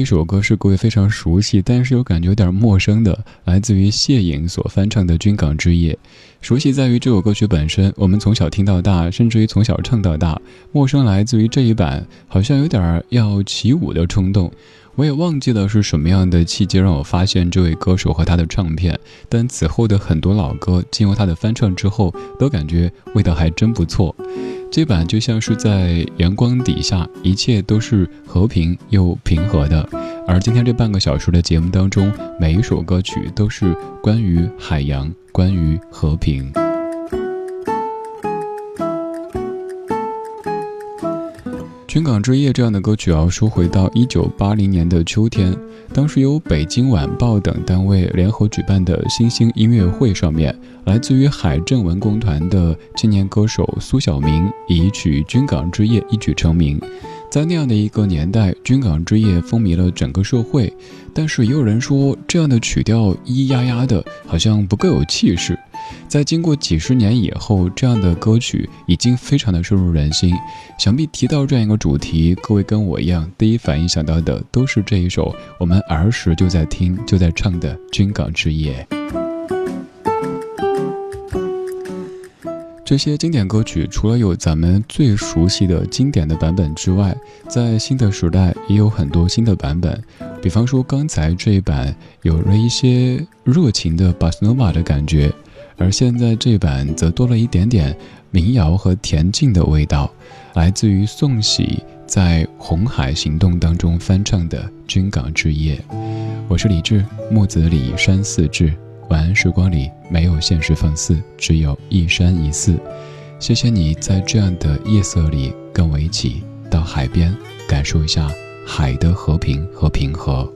一首歌是各位非常熟悉，但是又感觉有点陌生的，来自于谢颖所翻唱的《军港之夜》。熟悉在于这首歌曲本身，我们从小听到大，甚至于从小唱到大；陌生来自于这一版，好像有点要起舞的冲动。我也忘记了是什么样的契机让我发现这位歌手和他的唱片，但此后的很多老歌经由他的翻唱之后，都感觉味道还真不错。这版就像是在阳光底下，一切都是和平又平和的。而今天这半个小时的节目当中，每一首歌曲都是关于海洋，关于和平。《军港之夜》这样的歌曲要说回到一九八零年的秋天，当时由北京晚报等单位联合举办的新星音乐会上面，来自于海政文工团的青年歌手苏小明以曲《军港之夜》一举成名。在那样的一个年代，《军港之夜》风靡了整个社会，但是也有人说，这样的曲调咿咿呀呀的，好像不够有气势。在经过几十年以后，这样的歌曲已经非常的深入人心。想必提到这样一个主题，各位跟我一样，第一反应想到的都是这一首我们儿时就在听、就在唱的《军港之夜》。这些经典歌曲，除了有咱们最熟悉的经典的版本之外，在新的时代也有很多新的版本。比方说刚才这一版有了一些热情的巴斯诺瓦的感觉，而现在这版则多了一点点民谣和恬静的味道，来自于宋喜在《红海行动》当中翻唱的《军港之夜》。我是李志，木子李山寺志。晚安时光里没有现实放肆，只有一山一寺。谢谢你在这样的夜色里跟我一起到海边，感受一下海的和平和平和。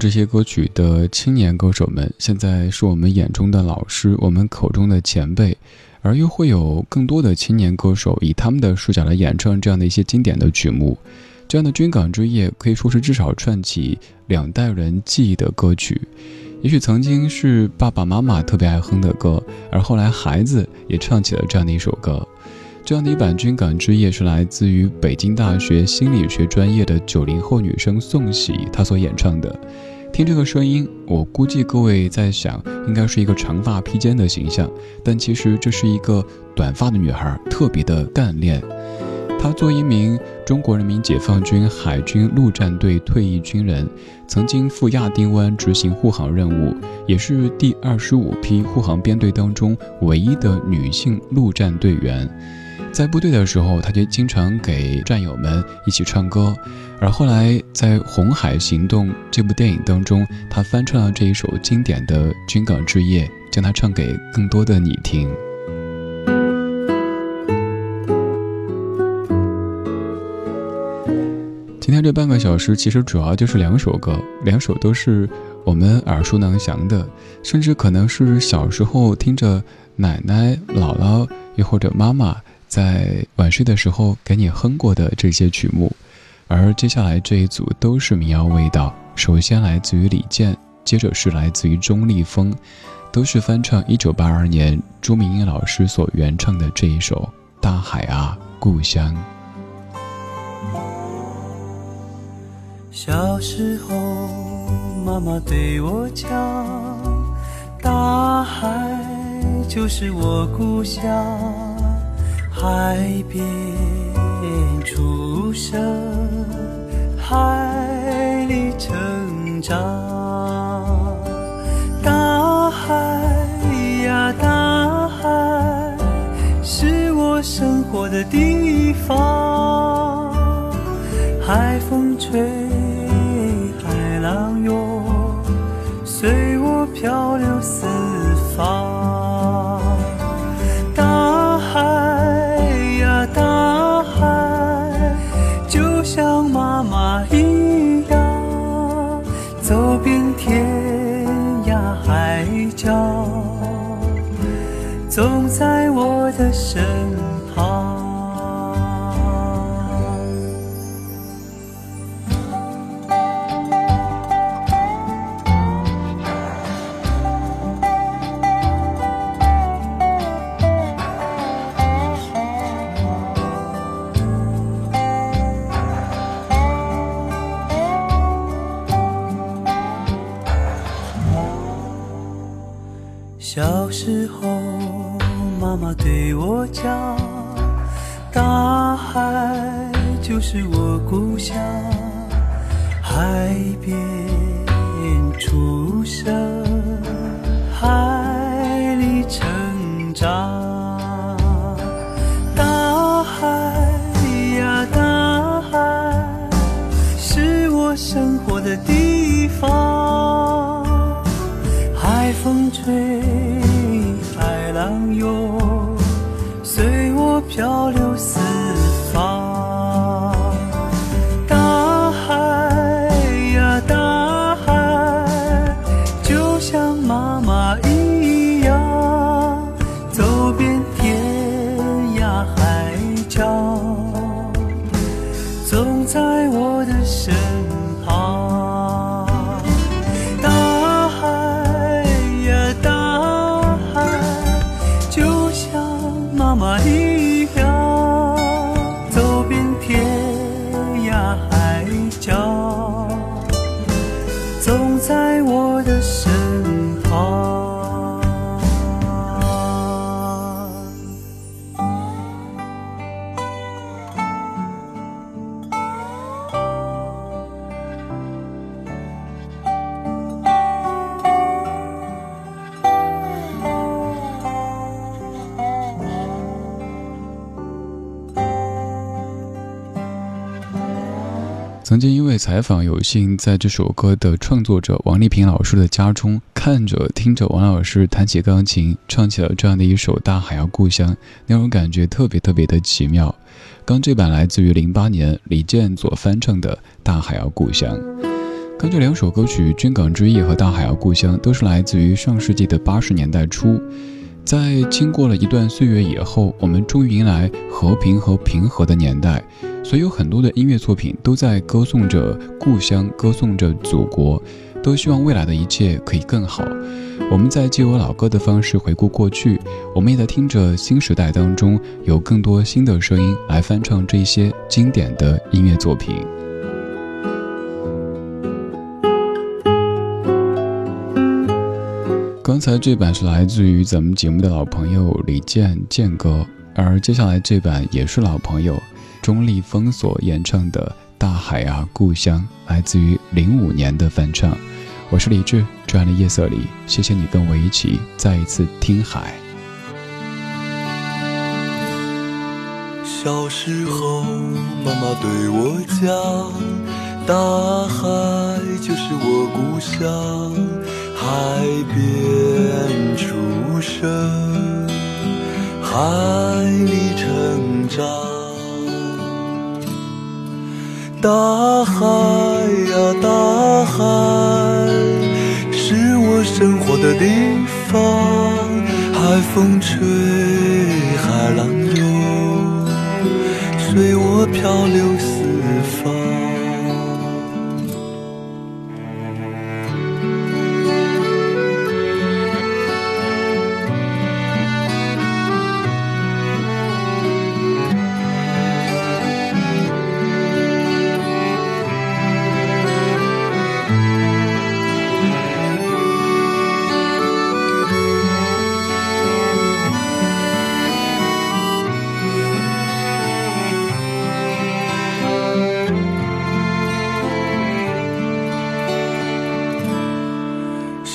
这些歌曲的青年歌手们，现在是我们眼中的老师，我们口中的前辈，而又会有更多的青年歌手以他们的视角来演唱这样的一些经典的曲目。这样的军港之夜可以说是至少串起两代人记忆的歌曲。也许曾经是爸爸妈妈特别爱哼的歌，而后来孩子也唱起了这样的一首歌。这样的一版《军港之夜》是来自于北京大学心理学专业的九零后女生宋喜她所演唱的。听这个声音，我估计各位在想，应该是一个长发披肩的形象，但其实这是一个短发的女孩，特别的干练。她作为一名中国人民解放军海军陆战队退役军人，曾经赴亚丁湾执行护航任务，也是第二十五批护航编队当中唯一的女性陆战队员。在部队的时候，他就经常给战友们一起唱歌，而后来在《红海行动》这部电影当中，他翻唱了这一首经典的《军港之夜》，将它唱给更多的你听。今天这半个小时其实主要就是两首歌，两首都是我们耳熟能详的，甚至可能是小时候听着奶奶、姥姥又或者妈妈在晚睡的时候给你哼过的这些曲目。而接下来这一组都是民谣味道，首先来自于李健，接着是来自于钟立风，都是翻唱1982年朱明英老师所原唱的这一首《大海啊，故乡》。小时候，妈妈对我讲，大海就是我故乡。海边出生，海里成长。大海呀，大海，是我生活的地方。海风吹。海浪涌随我漂流四方天涯海角，总在我的身我讲，大海就是我故乡。海边出生，漂流采访有幸在这首歌的创作者王丽萍老师的家中看着听着王老师弹起钢琴唱起了这样的一首《大海啊故乡》，那种感觉特别特别的奇妙。刚这版来自于零八年李健所翻唱的《大海啊故乡》。刚这两首歌曲《军港之夜》和《大海啊故乡》都是来自于上世纪的八十年代初。在经过了一段岁月以后，我们终于迎来和平和平和的年代，所以有很多的音乐作品都在歌颂着故乡，歌颂着祖国，都希望未来的一切可以更好。我们在借由老歌的方式回顾过去，我们也在听着新时代当中有更多新的声音来翻唱这些经典的音乐作品。刚才这版是来自于咱们节目的老朋友李健健哥，而接下来这版也是老朋友钟立风所演唱的《大海啊故乡》，来自于零五年的翻唱。我是李志，这样的夜色里，谢谢你跟我一起再一次听海。小时候，妈妈对我讲，大海就是我故乡，海边出生，海里成长。大海呀，大海，是我生活的地方，海风吹，海浪涌，随我漂流四方。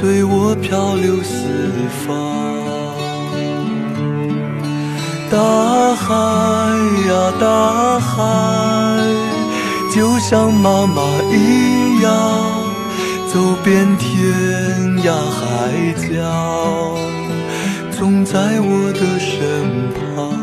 随我漂流四方，大海呀大海，就像妈妈一样，走遍天涯海角，总在我的身旁。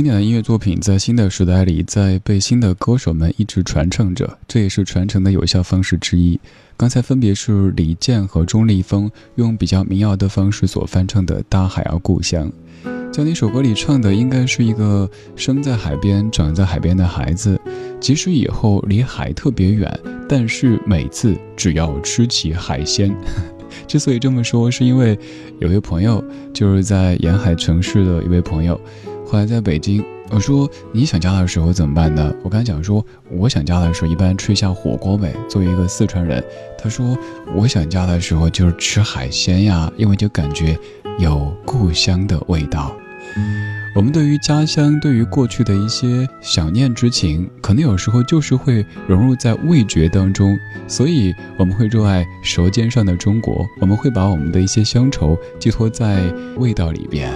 经典的音乐作品在新的时代里，在被新的歌手们一直传承着，这也是传承的有效方式之一。刚才分别是李健和钟立风用比较民谣的方式所翻唱的《大海啊故乡》。在那首歌里唱的应该是一个生在海边、长在海边的孩子，即使以后离海特别远，但是每次只要吃起海鲜。之所以这么说，是因为有位朋友就是在沿海城市的一位朋友。后来在北京，我说你想家的时候怎么办呢？我刚讲说我想家的时候一般吃一下火锅呗。作为一个四川人，他说我想家的时候就是吃海鲜呀，因为就感觉有故乡的味道。我们对于家乡，对于过去的一些想念之情，可能有时候就是会融入在味觉当中，所以我们会热爱舌尖上的中国，我们会把我们的一些乡愁寄托在味道里边。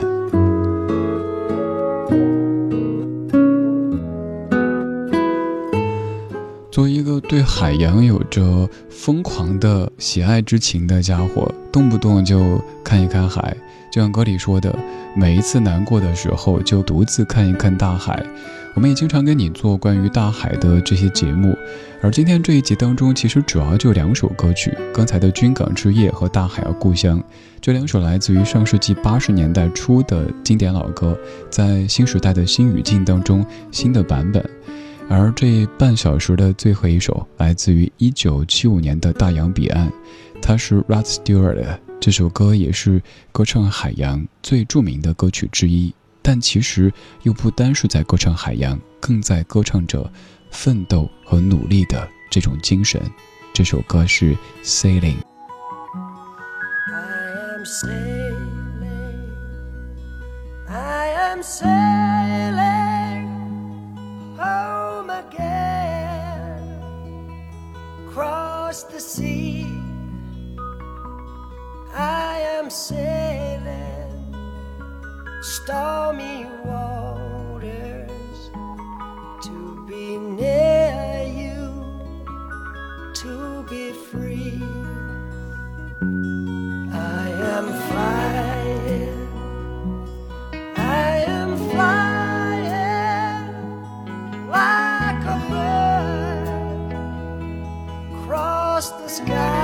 作为一个对海洋有着疯狂的喜爱之情的家伙，动不动就看一看海，就像歌里说的，每一次难过的时候就独自看一看大海。我们也经常跟你做关于大海的这些节目，而今天这一集当中，其实主要就两首歌曲，刚才的《军港之夜》和《大海啊故乡》，这两首来自于上世纪八十年代初的经典老歌，在新时代的新语境当中新的版本。而这半小时的最后一首来自于一九七五年的大洋彼岸，它是 Rod Stewart，这首歌也是歌唱海洋最著名的歌曲之一。但其实又不单是在歌唱海洋，更在歌唱着奋斗和努力的这种精神。这首歌是 Sailing。I am sailing. I am sailing. Across the sky